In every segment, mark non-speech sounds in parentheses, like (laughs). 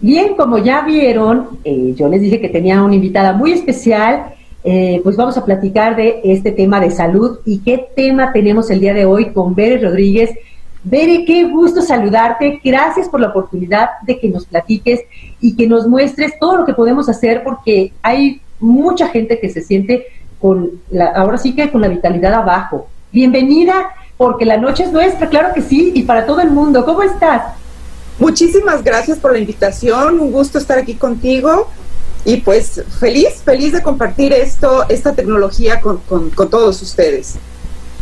Bien, como ya vieron, eh, yo les dije que tenía una invitada muy especial, eh, pues vamos a platicar de este tema de salud y qué tema tenemos el día de hoy con Bere Rodríguez. Bere, qué gusto saludarte, gracias por la oportunidad de que nos platiques y que nos muestres todo lo que podemos hacer porque hay mucha gente que se siente con la, ahora sí que con la vitalidad abajo. Bienvenida, porque la noche es nuestra, claro que sí, y para todo el mundo. ¿Cómo estás? Muchísimas gracias por la invitación, un gusto estar aquí contigo y pues feliz, feliz de compartir esto, esta tecnología con, todos ustedes.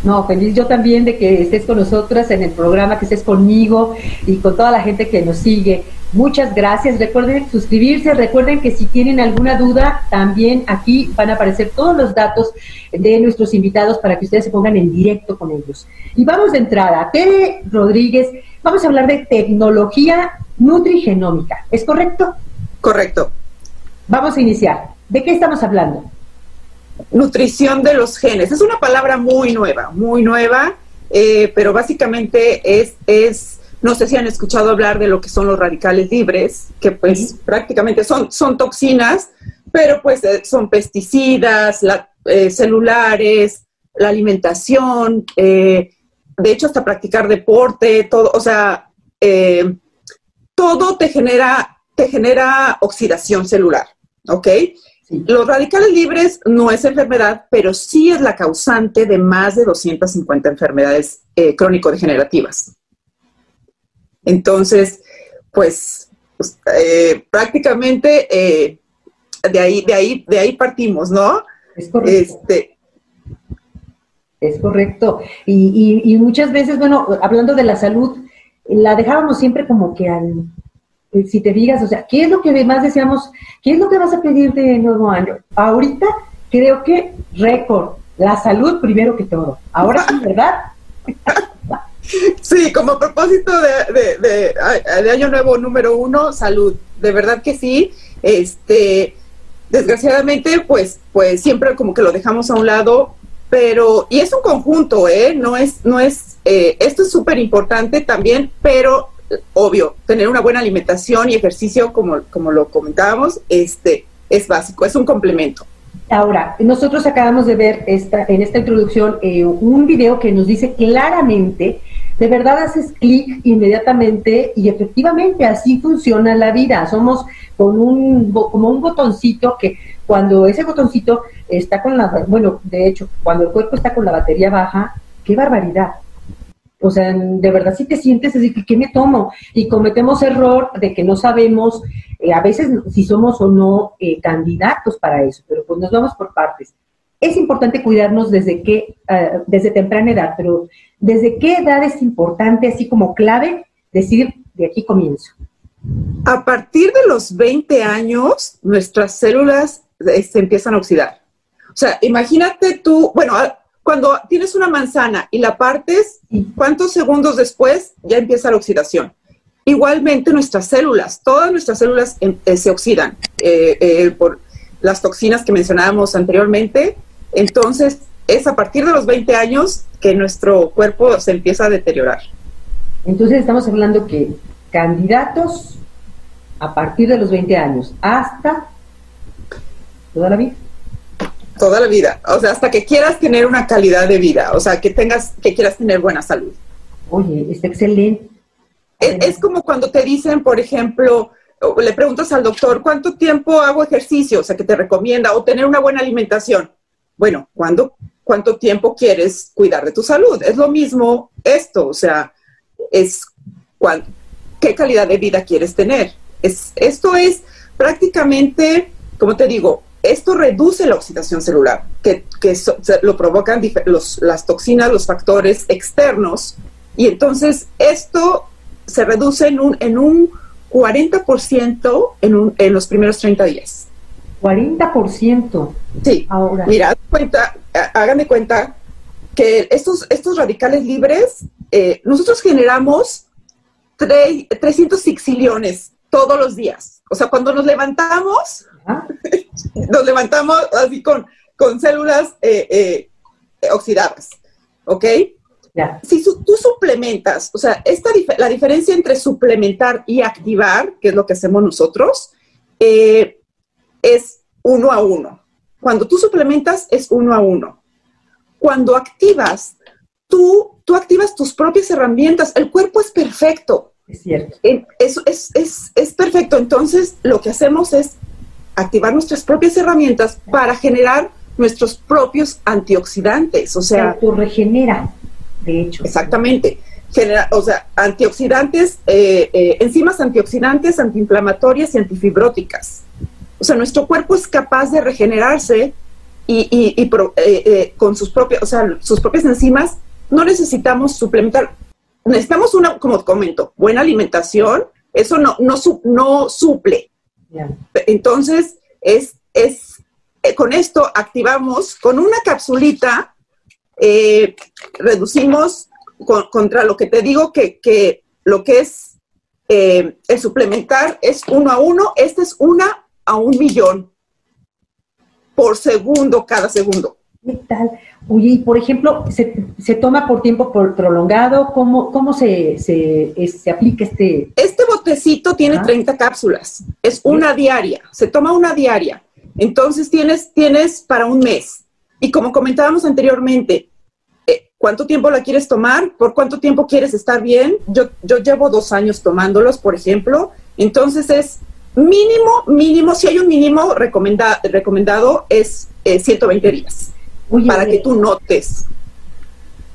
No, feliz yo también de que estés con nosotras en el programa, que estés conmigo y con toda la gente que nos sigue. Muchas gracias. Recuerden suscribirse. Recuerden que si tienen alguna duda, también aquí van a aparecer todos los datos de nuestros invitados para que ustedes se pongan en directo con ellos. Y vamos de entrada. Tere Rodríguez, vamos a hablar de tecnología nutrigenómica. ¿Es correcto? Correcto. Vamos a iniciar. ¿De qué estamos hablando? Nutrición de los genes. Es una palabra muy nueva, muy nueva, eh, pero básicamente es, es, no sé si han escuchado hablar de lo que son los radicales libres, que pues prácticamente son, son toxinas, pero pues eh, son pesticidas, eh, celulares, la alimentación, de hecho hasta practicar deporte, todo, o sea, todo te genera, te genera oxidación celular. ¿ok? Los radicales libres no es enfermedad, pero sí es la causante de más de 250 enfermedades eh, crónico-degenerativas. Entonces, pues, pues eh, prácticamente eh, de, ahí, de, ahí, de ahí partimos, ¿no? Es correcto. Este, es correcto. Y, y, muchas veces, bueno, hablando de la salud, la dejábamos siempre como que al, eh, si te digas, o sea, ¿qué es lo que más deseamos? ¿Qué es lo que vas a pedir de nuevo año? Ahorita creo que récord, la salud primero que todo. Ahora sí, ¿verdad? (laughs) Sí, como propósito de, de, año nuevo número uno, salud. De verdad que sí. Este, desgraciadamente, pues, pues siempre como que lo dejamos a un lado, pero, y es un conjunto, ¿eh? No es, no es, eh, esto es súper importante también, pero obvio, tener una buena alimentación y ejercicio, como, como lo comentábamos, este, es básico, es un complemento. Ahora, nosotros acabamos de ver esta, en esta introducción eh, un video que nos dice claramente, de verdad haces clic inmediatamente y efectivamente así funciona la vida. Somos con un, como un botoncito que cuando ese botoncito está con la, bueno, de hecho, cuando el cuerpo está con la batería baja, qué barbaridad o sea, de verdad si te sientes así, ¿qué me tomo? Y cometemos error de que no sabemos eh, a veces si somos o no eh, candidatos para eso, pero pues nos vamos por partes. Es importante cuidarnos desde qué, ah, desde temprana edad, pero ¿desde qué edad es importante, así como clave, decir de aquí comienzo? A partir de los 20 años, nuestras células eh, se empiezan a oxidar. O sea, imagínate tú, bueno, cuando tienes una manzana y la partes, ¿cuántos segundos después ya empieza la oxidación? Igualmente nuestras células, todas nuestras células em, eh, se oxidan eh, eh, por las toxinas que mencionábamos anteriormente. Entonces, es a partir de los 20 años que nuestro cuerpo se empieza a deteriorar. Entonces, estamos hablando que candidatos a partir de los 20 años hasta toda la vida toda la vida, o sea, hasta que quieras tener una calidad de vida, o sea, que tengas, que quieras tener buena salud. Oye, está excelente. Es, como cuando te dicen, por ejemplo, le preguntas al doctor, ¿cuánto tiempo hago ejercicio? O sea, que te recomienda, o tener una buena alimentación. Bueno, ¿cuándo, ¿cuánto tiempo quieres cuidar de tu salud? Es lo mismo esto, o sea, es qué calidad de vida quieres tener. Es, esto es prácticamente, como te digo, esto reduce la oxidación celular, que, lo provocan las toxinas, los factores externos, y entonces esto se reduce en un, en un 40% en, en los primeros 30 días. 40%. Sí. Ahora. Mira, cuenta, háganme cuenta que estos, estos radicales libres, eh, nosotros generamos 300 sexillones todos los días. O sea, cuando nos levantamos, (laughs) nos levantamos así con, con células eh, eh, oxidadas, ¿ok? si tú suplementas, o sea, esta la diferencia entre suplementar y activar, que es lo que hacemos nosotros, eh, es uno a uno. Cuando tú suplementas es uno a uno. Cuando activas, tú, tú activas tus propias herramientas. El cuerpo es perfecto. Es cierto. Es, es, es, es perfecto. Entonces, lo que hacemos es activar nuestras propias herramientas para generar nuestros propios antioxidantes. O sea, se regenera, de hecho. Exactamente. Genera, o sea, antioxidantes, eh, eh, enzimas antioxidantes, antiinflamatorias y antifibróticas. O sea, nuestro cuerpo es capaz de regenerarse y, eh, con sus propias, o sea, sus propias enzimas. No necesitamos suplementar. Necesitamos una, como comento, buena alimentación. Eso no, no, no suple. Entonces, es, es eh, con esto activamos con una capsulita, eh, reducimos contra lo que te digo que, lo que es eh, el suplementar es uno a uno, este es una a un millón por segundo cada segundo. ¿Qué tal? Oye, por ejemplo, ¿se, toma por tiempo prolongado? ¿Cómo, cómo se, se, aplica este? Este botecito tiene 30 cápsulas, es una diaria, se toma una diaria. Entonces tienes, tienes para un mes. Y como comentábamos anteriormente, eh, ¿cuánto tiempo la quieres tomar? ¿Por cuánto tiempo quieres estar bien? Yo, yo llevo dos años tomándolos, por ejemplo. Entonces es mínimo, mínimo, si hay un mínimo recomendado, es 120 eh, días para que tú notes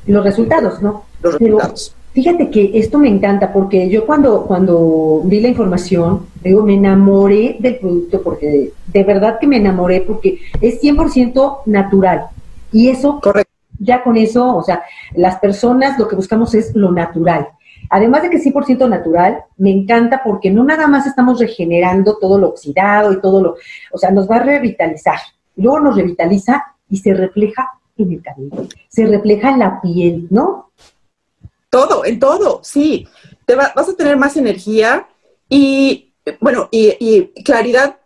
los resultados, ¿no? Los resultados. fíjate que esto me encanta porque yo cuando, cuando vi la información, digo, me enamoré del producto porque de verdad que me enamoré porque es 100% natural. Y eso, Correcto. ya con eso, o sea, las personas lo que buscamos es lo natural. Además de que es 100% natural, me encanta porque no nada más estamos regenerando todo lo oxidado y todo lo, o sea, nos va a revitalizar. Luego nos revitaliza y se refleja en el cabello, se refleja en la piel, ¿no? Todo, en todo, sí. Te vas a tener más energía y, bueno, y, claridad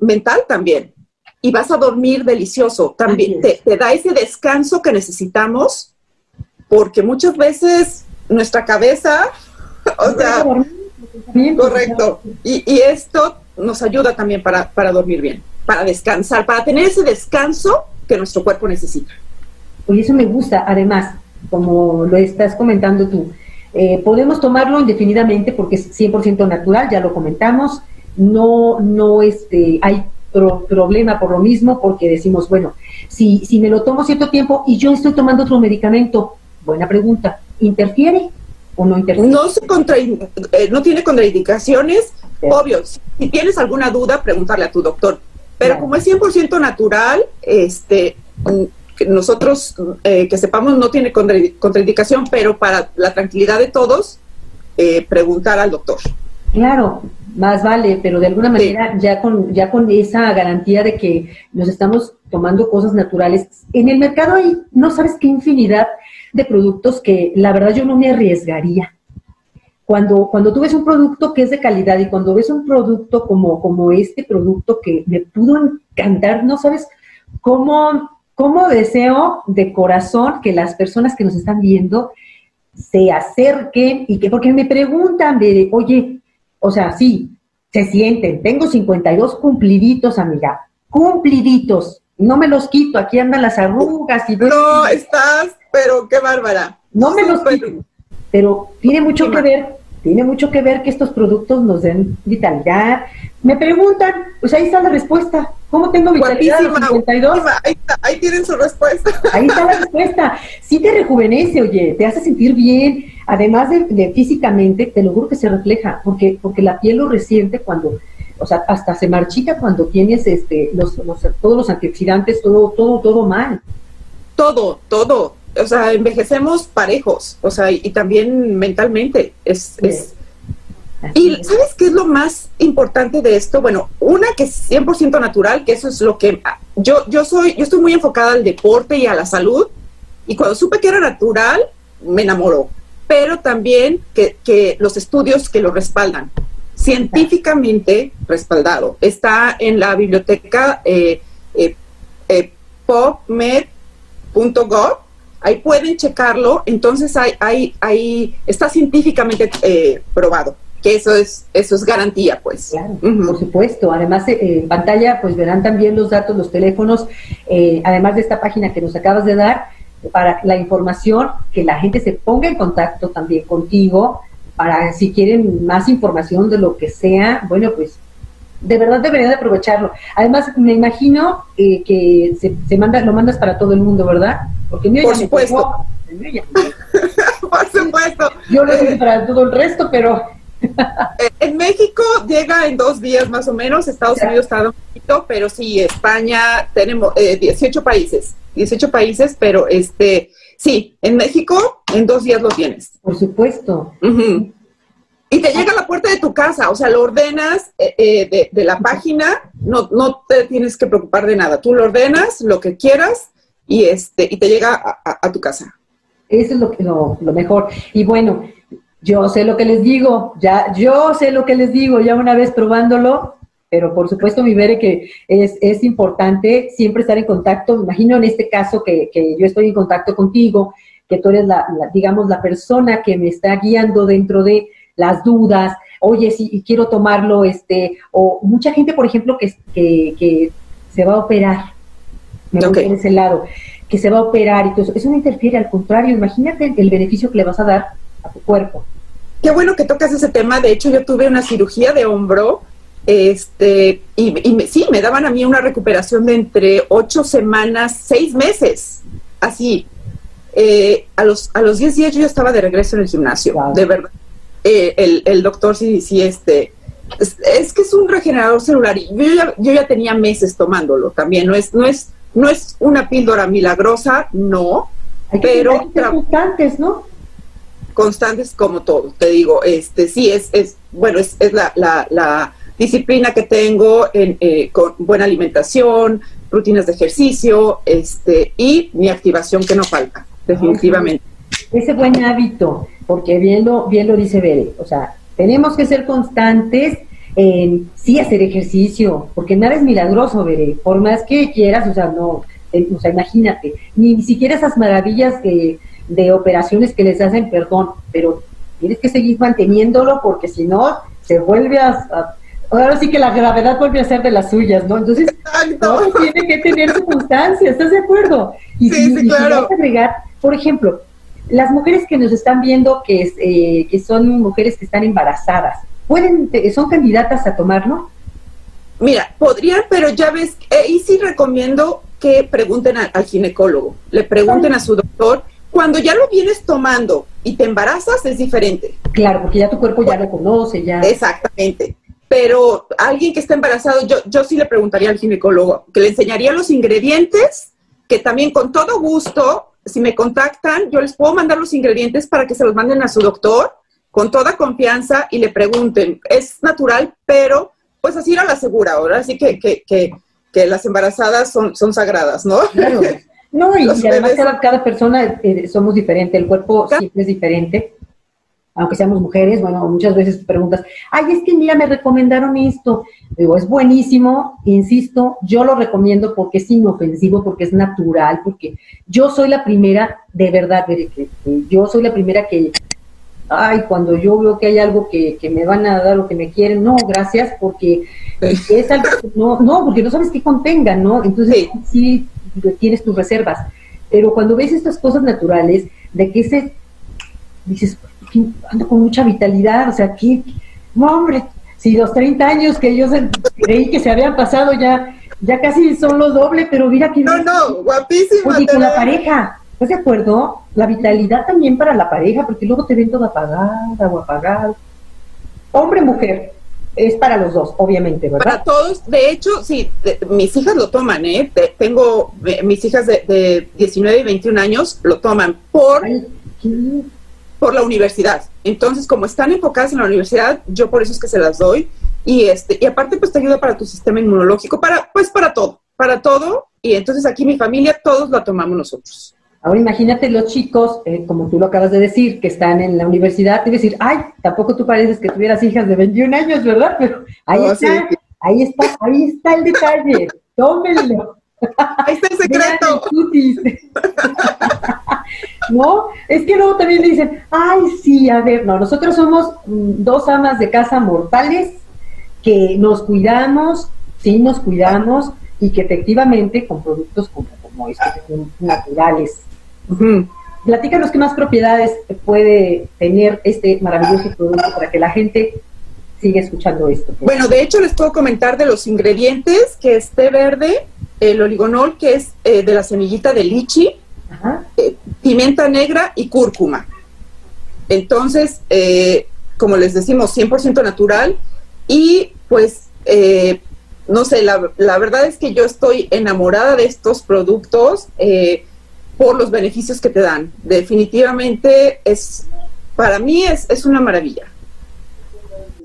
mental también. Y vas a dormir delicioso. También te, da ese descanso que necesitamos, porque muchas veces nuestra cabeza, (laughs) o sea, correcto. Y, y, esto nos ayuda también para, para dormir bien, para descansar, para tener ese descanso que nuestro cuerpo necesita. Y eso me gusta, además, como lo estás comentando tú. Eh, podemos tomarlo indefinidamente porque es 100% natural, ya lo comentamos. No, no este, hay problema por lo mismo porque decimos, bueno, si, si me lo tomo cierto tiempo y yo estoy tomando otro medicamento, buena pregunta, ¿interfiere o no interfiere? No, se contra, eh, no tiene contraindicaciones. Obvio, si tienes alguna duda, pregúntale a tu doctor. Pero como es 100% natural, este, nosotros eh, que sepamos no tiene contraindicación, pero para la tranquilidad de todos, eh, preguntar al doctor. Claro, más vale, pero de alguna manera ya con ya con esa garantía de que nos estamos tomando cosas naturales. En el mercado hay no sabes qué infinidad de productos que la verdad yo no me arriesgaría. Cuando, cuando tú ves un producto que es de calidad y cuando ves un producto como, como este producto que me pudo encantar, no sabes cómo, cómo deseo de corazón que las personas que nos están viendo se acerquen y que, porque me preguntan de, oye, o sea, sí, se sienten, tengo 52 cumpliditos, amiga, cumpliditos, no me los quito, aquí andan las arrugas y... No, estás, pero qué bárbara. No me los quito pero tiene mucho que ver, tiene mucho que ver que estos productos nos den vitalidad. Me preguntan, pues ahí está la respuesta. ¿Cómo tengo vitalidad Ahí, ahí tienen su respuesta. (laughs) Ahí está la respuesta. Sí te rejuvenece, oye, te hace sentir bien. Además de, físicamente, te lo juro que se refleja, porque, porque la piel lo resiente cuando, o sea, hasta se marchita cuando tienes este, los, los, todos los antioxidantes, todo, todo, todo mal. Todo, todo o sea, envejecemos parejos, o sea, y, también mentalmente. Es, es y ¿sabes qué es lo más importante de esto? Bueno, una que es 100% natural, que eso es lo que yo yo soy yo estoy muy enfocada al deporte y a la salud y cuando supe que era natural me enamoró, pero también que, que los estudios que lo respaldan, científicamente respaldado. Está en la biblioteca eh, eh, eh PubMed.gov ahí pueden checarlo, entonces hay, hay, hay está científicamente eh, probado que eso es eso es garantía, pues. Claro, por supuesto. Además, eh, en pantalla, pues verán también los datos, los teléfonos, eh, además de esta página que nos acabas de dar, para la información, que la gente se ponga en contacto también contigo, para si quieren más información de lo que sea, bueno, pues de verdad deberían de aprovecharlo. Además, me imagino eh, que se, manda, lo mandas para todo el mundo, ¿verdad? Porque Por supuesto. (laughs) Por supuesto. Yo lo hice para todo el resto, pero (laughs) eh, en México llega en dos días más o menos, Estados Unidos está un poquito, pero sí, España, tenemos eh, 18 países, 18 países, pero este, sí, en México en dos días lo tienes. Por supuesto. Y te llega a la puerta de tu casa, o sea, lo ordenas eh, eh, de, la página, no, no te tienes que preocupar de nada, tú lo ordenas, lo que quieras, y, este, y te llega a, tu casa. Eso es lo, lo, lo mejor. Y bueno, yo sé lo que les digo, ya, yo sé lo que les digo, ya una vez probándolo, pero por supuesto, mi Bere, que es, es importante siempre estar en contacto. Imagino en este caso que, que, yo estoy en contacto contigo, que tú eres la, digamos, la persona que me está guiando dentro de las dudas. Oye, si quiero tomarlo, este, o mucha gente, por ejemplo, que, que, que se va a operar, me voy en ese lado, que se va a operar y todo eso, eso no interfiere, al contrario, imagínate el beneficio que le vas a dar a tu cuerpo. Qué bueno que tocas ese tema. De hecho, yo tuve una cirugía de hombro este, y, y sí, me daban a mí una recuperación de entre ocho semanas, seis meses, así. Eh, a, los, a los diez días yo ya estaba de regreso en el gimnasio, de verdad. Eh, el, el, doctor sí, sí, este, es, que es un regenerador celular y yo ya, yo ya tenía meses tomándolo también, no es, no es, no es una píldora milagrosa, no, pero... constantes, ¿no? constantes como todo, te digo, este sí es, es bueno, es, es la, la, la, disciplina que tengo en, eh, con buena alimentación, rutinas de ejercicio, este, y mi activación que no falta, definitivamente. Ese buen hábito, porque bien lo, bien lo dice Bere, o sea, tenemos que ser constantes en sí hacer ejercicio, porque nada es milagroso, Bere, por más que quieras, o sea, no, eh, o sea, imagínate, ni siquiera esas maravillas que de operaciones que les hacen perdón, pero tienes que seguir manteniéndolo porque si no, se vuelve a, ahora sí que la gravedad vuelve a ser de las suyas, ¿no? Entonces, todo tiene que tener su constancia, ¿estás de acuerdo? Y sí, sí, claro. agregar, por ejemplo, las mujeres que nos están viendo que, es, eh, que son mujeres que están embarazadas, ¿pueden, son candidatas a tomarlo? Mira, podrían, pero ya ves, eh, y sí recomiendo que pregunten al ginecólogo, le pregunten a su doctor cuando ya lo vienes tomando y te embarazas es diferente. Claro, porque ya tu cuerpo ya lo conoce, ya. Exactamente. Pero alguien que está embarazado, yo, yo sí le preguntaría al ginecólogo, que le enseñaría los ingredientes, que también con todo gusto, si me contactan, yo les puedo mandar los ingredientes para que se los manden a su doctor con toda confianza y le pregunten. Es natural, pero pues así era la segura ahora, así que, que, que, que las embarazadas son, son sagradas, ¿no? Claro. No, y, (laughs) además cada, persona eh, somos diferente, el cuerpo siempre es diferente, aunque seamos mujeres, bueno, muchas veces preguntas, ay, es que mira, me recomendaron esto. Digo, es buenísimo, insisto, yo lo recomiendo porque es inofensivo, porque es natural, porque yo soy la primera, de verdad, que, yo soy la primera que, ay, cuando yo veo que hay algo que, me van a dar o que me quieren, no, gracias, porque es algo no, no, porque no sabes qué contenga, ¿no? Entonces, sí tienes tus reservas. Pero cuando ves estas cosas naturales, de que ese, dices, ando con mucha vitalidad, o sea, aquí, no, hombre, si los 30 años que yo creí que se habían pasado ya, ya casi son los doble, pero mira que... No, no, guapísima. Oye, con la pareja, ¿estás de acuerdo? La vitalidad también para la pareja, porque luego te ven toda apagada o apagado. Hombre, mujer, es para los dos, obviamente, ¿verdad? Para todos, de hecho, sí, mis hijas lo toman, ¿eh? tengo mis hijas de, 19 y 21 años lo toman por, por la universidad. Entonces, como están enfocadas en la universidad, yo por eso es que se las doy. Y este, y aparte, pues te ayuda para tu sistema inmunológico, para, pues para todo, para todo. Y entonces aquí mi familia, todos lo tomamos nosotros. Ahora imagínate los chicos, eh, como tú lo acabas de decir, que están en la universidad y decir, ay, tampoco tú pareces que tuvieras hijas de 21 años, ¿verdad? Pero ahí está, ahí está, ahí está el detalle, tómenlo. Ahí está el secreto. (laughs) no, es que luego también le dicen, ay, sí, a ver, no, nosotros somos mm, dos amas de casa mortales que nos cuidamos, sí nos cuidamos y que efectivamente con productos como, como estos son naturales. Platícanos qué más propiedades puede tener este maravilloso producto para que la gente siga escuchando esto. Bueno, de hecho les puedo comentar de los ingredientes, que es té verde, el oligonol, que es eh, de la semillita de lichi, eh, pimienta negra y cúrcuma. Entonces, eh, como les decimos, 100% natural y pues, no sé, la, la, verdad es que yo estoy enamorada de estos productos por los beneficios que te dan. Definitivamente es, para mí es, es una maravilla.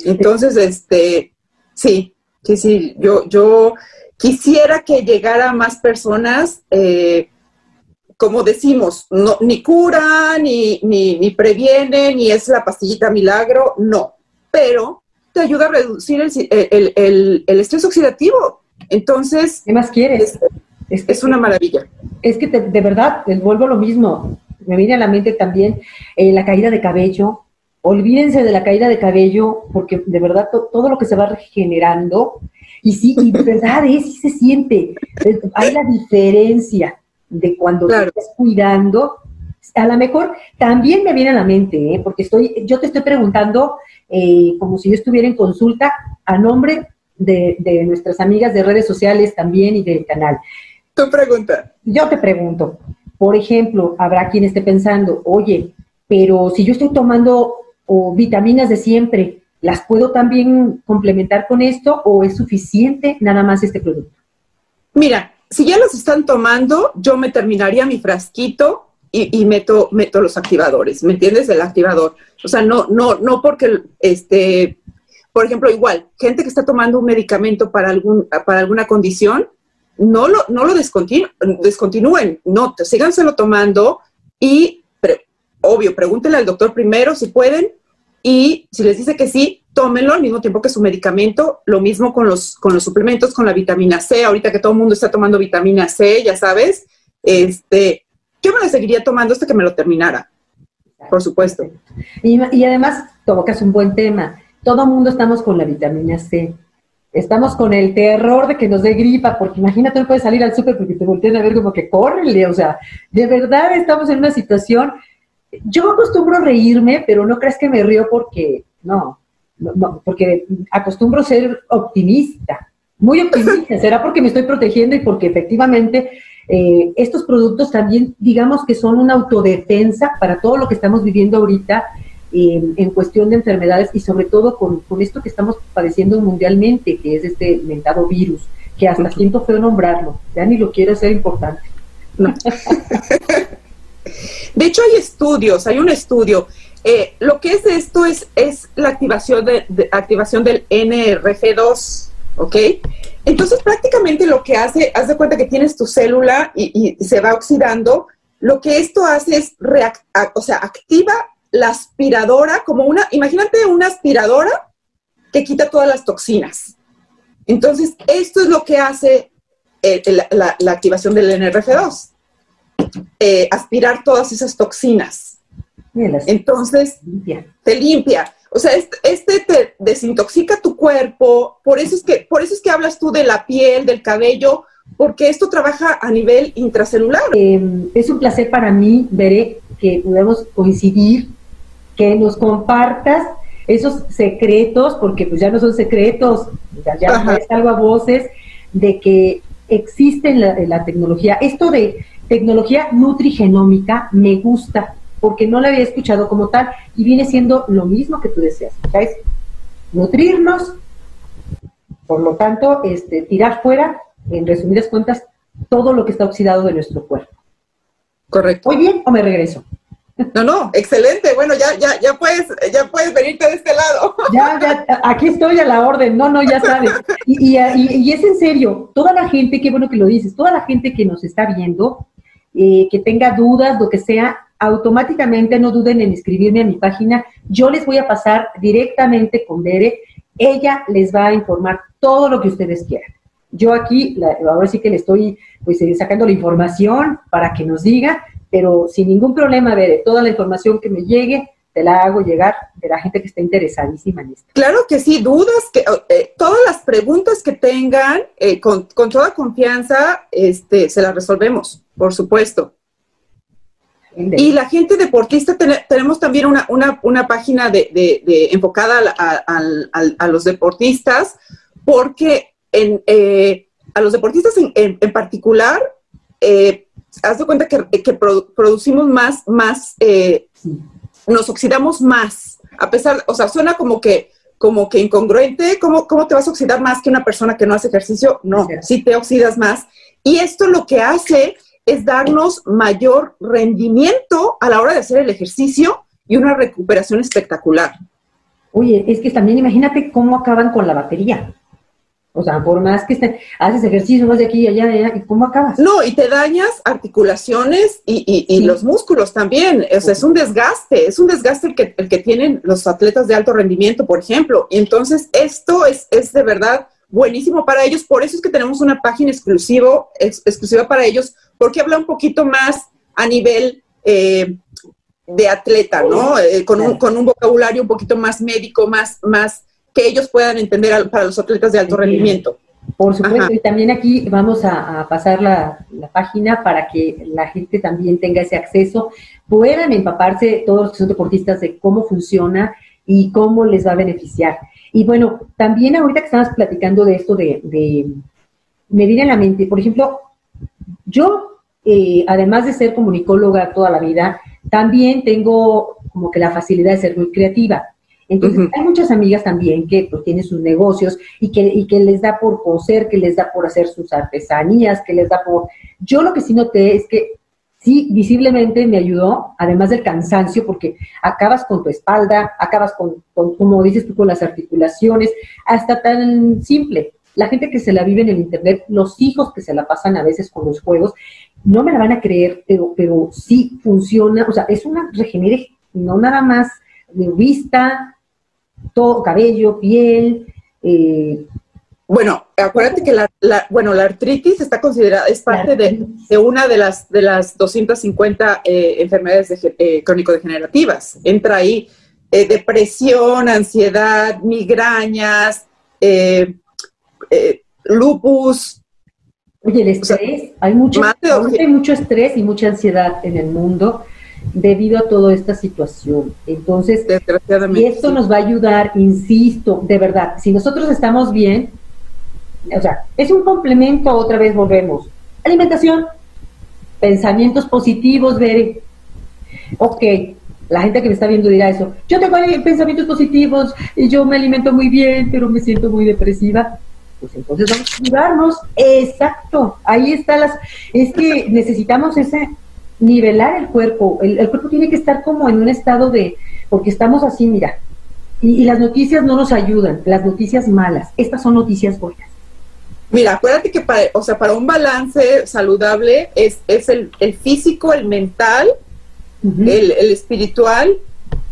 Entonces, este, sí, sí, sí, yo, yo quisiera que llegara más personas, eh, como decimos, no, ni cura, ni, ni, ni, previene, ni es la pastillita milagro, no, pero te ayuda a reducir el, el, el, estrés oxidativo. Entonces, ¿qué más quieres? Es, es, una maravilla. Es que de verdad, les vuelvo lo mismo. Me viene a la mente también eh, la caída de cabello, olvídense de la caída de cabello, porque de verdad todo lo que se va regenerando, y sí, y de verdad es, sí se siente, hay la diferencia de cuando te estás cuidando. A lo mejor también me viene a la mente, ¿eh? porque estoy, yo te estoy preguntando eh, como si yo estuviera en consulta a nombre de, de nuestras amigas de redes sociales también y del canal. Tu pregunta. Yo te pregunto, por ejemplo, habrá quien esté pensando, oye, pero si yo estoy tomando o vitaminas de siempre, ¿las puedo también complementar con esto o es suficiente nada más este producto? Mira, si ya los están tomando, yo me terminaría mi frasquito y, meto, meto los activadores, ¿me entiendes? El activador. O sea, no, no, no porque, este, por ejemplo, igual, gente que está tomando un medicamento para, algún, para alguna condición, no lo, no lo descontinúen, no, síganselo tomando y, obvio, pregúntenle al doctor primero si pueden y si les dice que sí, tómenlo al mismo tiempo que su medicamento. Lo mismo con los, con los suplementos, con la vitamina C. Ahorita que todo el mundo está tomando vitamina C, ya sabes, este, yo me lo seguiría tomando hasta que me lo terminara, por supuesto. Y, y además, tocas un buen tema. Todo el mundo estamos con la vitamina C. Estamos con el terror de que nos dé gripa, porque imagínate, no puedes salir al súper porque te voltean a ver como que córrele, o sea, de verdad estamos en una situación yo acostumbro reírme, pero no crees que me río porque, no, no, porque acostumbro ser optimista, muy optimista. Será porque me estoy protegiendo y porque efectivamente eh, estos productos también, digamos que son una autodefensa para todo lo que estamos viviendo ahorita en cuestión de enfermedades y sobre todo con, con, esto que estamos padeciendo mundialmente, que es este mentado virus, que hasta siento feo nombrarlo, ya ni lo quiero hacer importante. No. (laughs) De hecho, hay estudios, hay un estudio. Eh, lo que es esto es, es la activación, de, activación del NRG2, ¿ok? Entonces, prácticamente lo que hace, haz de cuenta que tienes tu célula y, se va oxidando, lo que esto hace es, o sea, activa la aspiradora como una, imagínate una aspiradora que quita todas las toxinas. Entonces, esto es lo que hace eh, la, la activación del NRF2. Eh, aspirar todas esas toxinas. Entonces, te limpia. O sea, este, este, te desintoxica tu cuerpo. Por eso, es que, por eso es que hablas tú de la piel, del cabello, porque esto trabaja a nivel intracelular. Em, es un placer para mí, Veré, que podamos coincidir, que nos compartas esos secretos, porque pues ya no son secretos, ya, ya es algo a voces, de que existe la, la tecnología. Esto de tecnología nutrigenómica me gusta porque no la había escuchado como tal y viene siendo lo mismo que tú deseas, ¿sabes? Nutrirnos, por lo tanto, este, tirar fuera, en resumidas cuentas, todo lo que está oxidado de nuestro cuerpo. Correcto. ¿Muy bien o me regreso? No, no, excelente. Bueno, ya, ya, ya puedes, ya puedes venirte de este lado. (laughs) Ya, ya, aquí estoy a la orden. No, no, ya sabes. Y, y, y, es en serio, toda la gente, qué bueno que lo dices, toda la gente que nos está viendo, eh, que tenga dudas, lo que sea, automáticamente no duden en escribirme a mi página. Yo les voy a pasar directamente con Bere. Ella les va a informar todo lo que ustedes quieran. Yo aquí, ahora sí que le estoy pues eh, sacando la información para que nos diga, pero sin ningún problema, ver toda la información que me llegue, te la hago llegar de la gente que está interesadísima en esto. Claro que sí, dudas, que eh, todas las preguntas que tengan, eh, con, toda confianza, este, se las resolvemos, por supuesto. Y la gente deportista, tenemos también una, una, página de, enfocada a, los deportistas, porque en, eh, a los deportistas en, particular, haz de cuenta que, que producimos más, más nos oxidamos más, a pesar, o sea, suena como que como que incongruente, ¿cómo, ¿cómo te vas a oxidar más que una persona que no hace ejercicio? No, sí te oxidas más. Y esto lo que hace es darnos mayor rendimiento a la hora de hacer el ejercicio y una recuperación espectacular. Oye, es que también imagínate cómo acaban con la batería. O sea, por más que estén, haces ejercicio, vas de aquí y allá, allá, ¿y cómo acabas? No, y te dañas articulaciones y, y, los músculos también. O sea, es un desgaste, es un desgaste el que, el que tienen los atletas de alto rendimiento, por ejemplo. Y entonces esto es, es de verdad buenísimo para ellos. Por eso es que tenemos una página exclusivo, exclusiva para ellos, porque habla un poquito más a nivel eh, de atleta, ¿no? Eh, con, un, con un vocabulario un poquito más médico, más, más que ellos puedan entender para los atletas de alto rendimiento. Por supuesto, y también aquí vamos a, pasar la, página para que la gente también tenga ese acceso, puedan empaparse todos los que son deportistas de cómo funciona y cómo les va a beneficiar. Y bueno, también ahorita que estamos platicando de esto de, de me viene a la mente, por ejemplo, yo, eh, además de ser comunicóloga toda la vida, también tengo como que la facilidad de ser muy creativa. Entonces, hay muchas amigas también que pues, tienen sus negocios y que, y que les da por coser, que les da por hacer sus artesanías, que les da por... Yo lo que sí noté es que sí, visiblemente me ayudó, además del cansancio, porque acabas con tu espalda, acabas con, como dices tú, con las articulaciones, hasta tan simple. La gente que se la vive en el Internet, los hijos que se la pasan a veces con los juegos, no me la van a creer, pero, pero sí funciona, o sea, es una regenere, no nada más de vista, todo, cabello, piel. Eh, bueno, acuérdate que la, bueno, la artritis está considerada, es parte de, una de las, de las 250 eh, enfermedades eh, crónico-degenerativas. Entra ahí depresión, ansiedad, migrañas, lupus. Oye, el estrés, hay, mucho, hay mucho estrés y mucha ansiedad en el mundo debido a toda esta situación. Entonces, y esto nos va a ayudar, insisto, de verdad, si nosotros estamos bien, o sea, es un complemento, otra vez volvemos. Alimentación, pensamientos positivos, ver, ok, la gente que me está viendo dirá eso, yo tengo pensamientos positivos y yo me alimento muy bien, pero me siento muy depresiva. Pues entonces vamos a ayudarnos. Exacto, ahí está las, es que necesitamos ese nivelar el cuerpo. El, cuerpo tiene que estar como en un estado de, porque estamos así, mira, y, las noticias no nos ayudan, las noticias malas, estas son noticias buenas. Mira, acuérdate que para, o sea, para un balance saludable es, es el, físico, el mental, el, espiritual,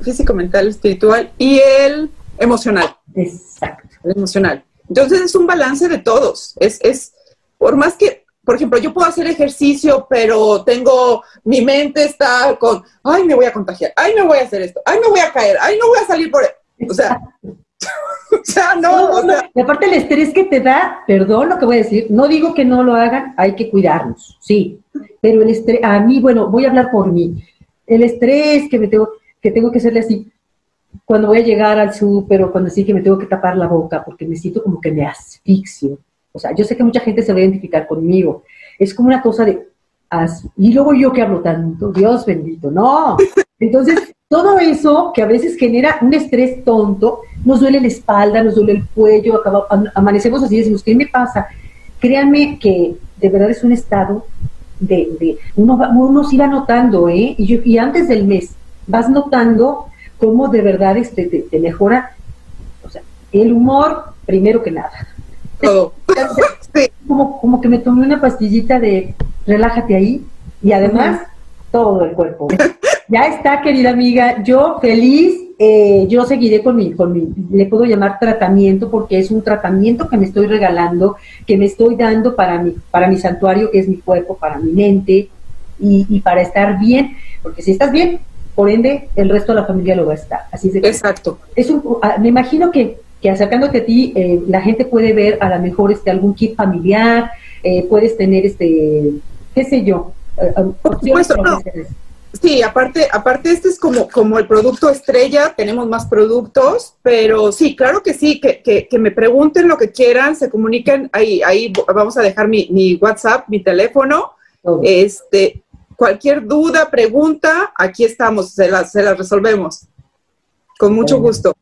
físico, mental, espiritual y el emocional. Exacto. El emocional. Entonces es un balance de todos. Es, es, por más que, por ejemplo, yo puedo hacer ejercicio, pero tengo, mi mente está con, ay, me voy a contagiar, ay, me voy a hacer esto, ay, me voy a caer, ay, no voy a salir por... O sea, (laughs) o sea, no. Y aparte el estrés que te da, perdón lo que voy a decir, no digo que no lo hagan, hay que cuidarnos, sí, pero el estrés, a mí, bueno, voy a hablar por mí, el estrés que me tengo, que tengo que hacerle así, cuando voy a llegar al súper o cuando sí que me tengo que tapar la boca porque me siento como que me asfixio, o sea, yo sé que mucha gente se va a identificar conmigo. Es como una cosa de, y luego yo que hablo tanto, Dios bendito, no. (laughs) Entonces, todo eso que a veces genera un estrés tonto, nos duele la espalda, nos duele el cuello, amanecemos así y decimos, ¿qué me pasa? Créanme que de verdad es un estado de, uno, uno va notando, ¿eh? Y, antes del mes vas notando cómo de verdad este, te mejora, o sea, el humor primero que nada todo. (laughs) como, como que me tomé una pastillita de relájate ahí y además todo el cuerpo. Ya está, querida amiga, yo feliz eh, yo seguiré con mi, con mi, le puedo llamar tratamiento porque es un tratamiento que me estoy regalando, que me estoy dando para mi, para mi santuario, que es mi cuerpo, para mi mente y, y para estar bien, porque si estás bien, por ende, el resto de la familia lo va a estar. Así de Exacto. Es un, ah, me imagino que, que acercándote a ti, eh, la gente puede ver a lo mejor este, algún kit familiar, eh, puedes tener, este, qué sé yo, por supuesto, no. Sí, aparte, aparte este es como, como el producto estrella, tenemos más productos, pero sí, claro que sí, que, que, me pregunten lo que quieran, se comuniquen, ahí, ahí vamos a dejar mi, mi WhatsApp, mi teléfono, este, cualquier duda, pregunta, aquí estamos, se las, se resolvemos. Con mucho gusto.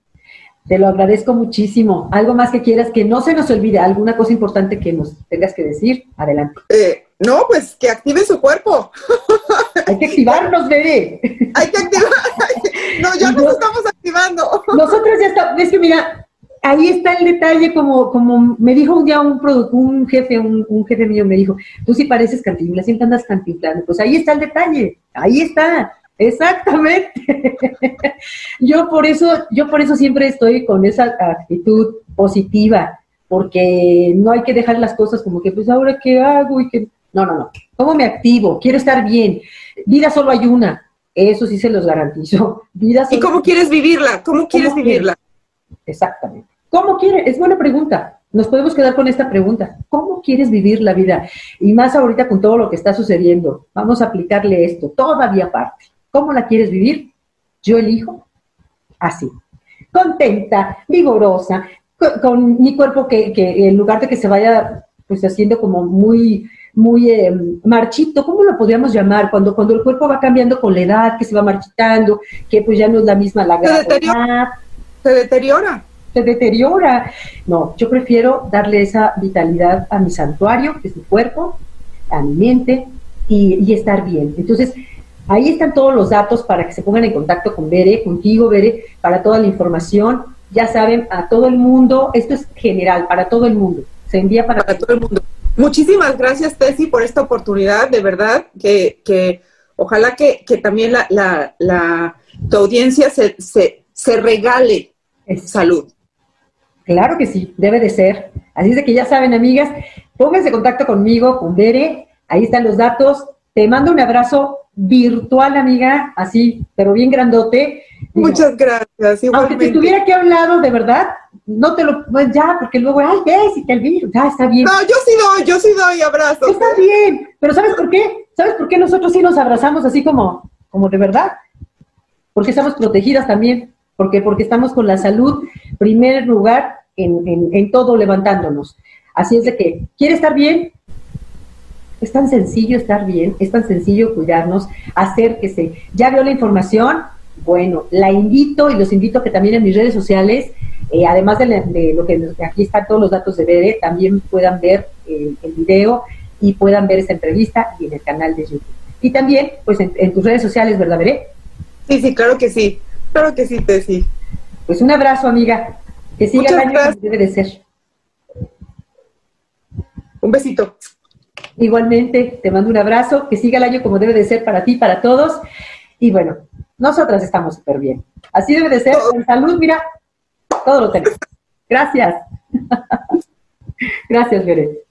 Te lo agradezco muchísimo. ¿Algo más que quieras que no se nos olvide? ¿Alguna cosa importante que nos tengas que decir? Adelante. Eh, no, pues que active su cuerpo. Hay que activarnos, bebé. Hay que activar. (laughs) No, ya nos estamos activando. Nosotros ya estamos. Es que mira, ahí está el detalle, como, como me dijo un día un un jefe, un, jefe mío me dijo, tú sí pareces cantinflas, siempre andas cantinflando. Pues ahí está el detalle, ahí está. Exactamente. (laughs) yo por eso, yo por eso siempre estoy con esa actitud positiva, porque no hay que dejar las cosas como que, pues ahora qué hago y que no, no, no. ¿Cómo me activo? Quiero estar bien. Vida solo hay una. Eso sí se los garantizo. (laughs) Vida ¿Y cómo quieres vivirla? ¿Cómo quieres vivirla? Exactamente. ¿Cómo quieres? Es buena pregunta. Nos podemos quedar con esta pregunta. ¿Cómo quieres vivir la vida? Y más ahorita con todo lo que está sucediendo. Vamos a aplicarle esto, todavía aparte. ¿Cómo la quieres vivir? Yo elijo así. Contenta, vigorosa, con, mi cuerpo que, que, en lugar de que se vaya pues haciendo como muy muy eh, marchito, ¿cómo lo podríamos llamar? Cuando, cuando el cuerpo va cambiando con la edad, que se va marchitando, que pues ya no es la misma la se deteriora. se deteriora. Se deteriora. No, yo prefiero darle esa vitalidad a mi santuario, que es mi cuerpo, a mi mente, y, y estar bien. Entonces, ahí están todos los datos para que se pongan en contacto con Bere, contigo, Bere, para toda la información. Ya saben, a todo el mundo, esto es general, para todo el mundo. Se envía para, para todo el mundo. Muchísimas gracias, Tessy, por esta oportunidad, de verdad, que, que ojalá que, que también la, la, la, tu audiencia se, se, se regale salud. Claro que sí, debe de ser. Así es de que ya saben, amigas, pónganse en contacto conmigo, con Bere, ahí están los datos. Te mando un abrazo virtual, amiga, así, pero bien grandote. Muchas gracias. Igualmente. Aunque te tuviera que hablado de verdad, no te lo, pues ya, porque luego, ay, ves, y te olvido, ya está bien. No, yo sí doy, yo sí doy abrazo. Está bien, pero ¿sabes por qué? ¿Sabes por qué nosotros sí nos abrazamos así como, como de verdad? Porque estamos protegidas también, porque, porque estamos con la salud, primer lugar, en, en, en todo levantándonos. Así es de que, ¿quiere estar bien? Es tan sencillo estar bien, es tan sencillo cuidarnos, acérquese. ¿Ya vio la información? Bueno, la invito y los invito a que también en mis redes sociales, eh, además de, lo que aquí están todos los datos de Bere, también puedan ver eh, el video y puedan ver esta entrevista y en el canal de YouTube. Y también, pues en, tus redes sociales, ¿verdad, Bere? Sí, sí, claro que sí. Claro que sí, te sí. Pues un abrazo, amiga. Que siga el año como debe de ser. Un besito. Igualmente, te mando un abrazo, que siga el año como debe de ser para ti, para todos. Y bueno, nosotras estamos súper bien. Así debe de ser. En salud, mira, todo lo tenemos. Gracias. (laughs) Gracias, Veré.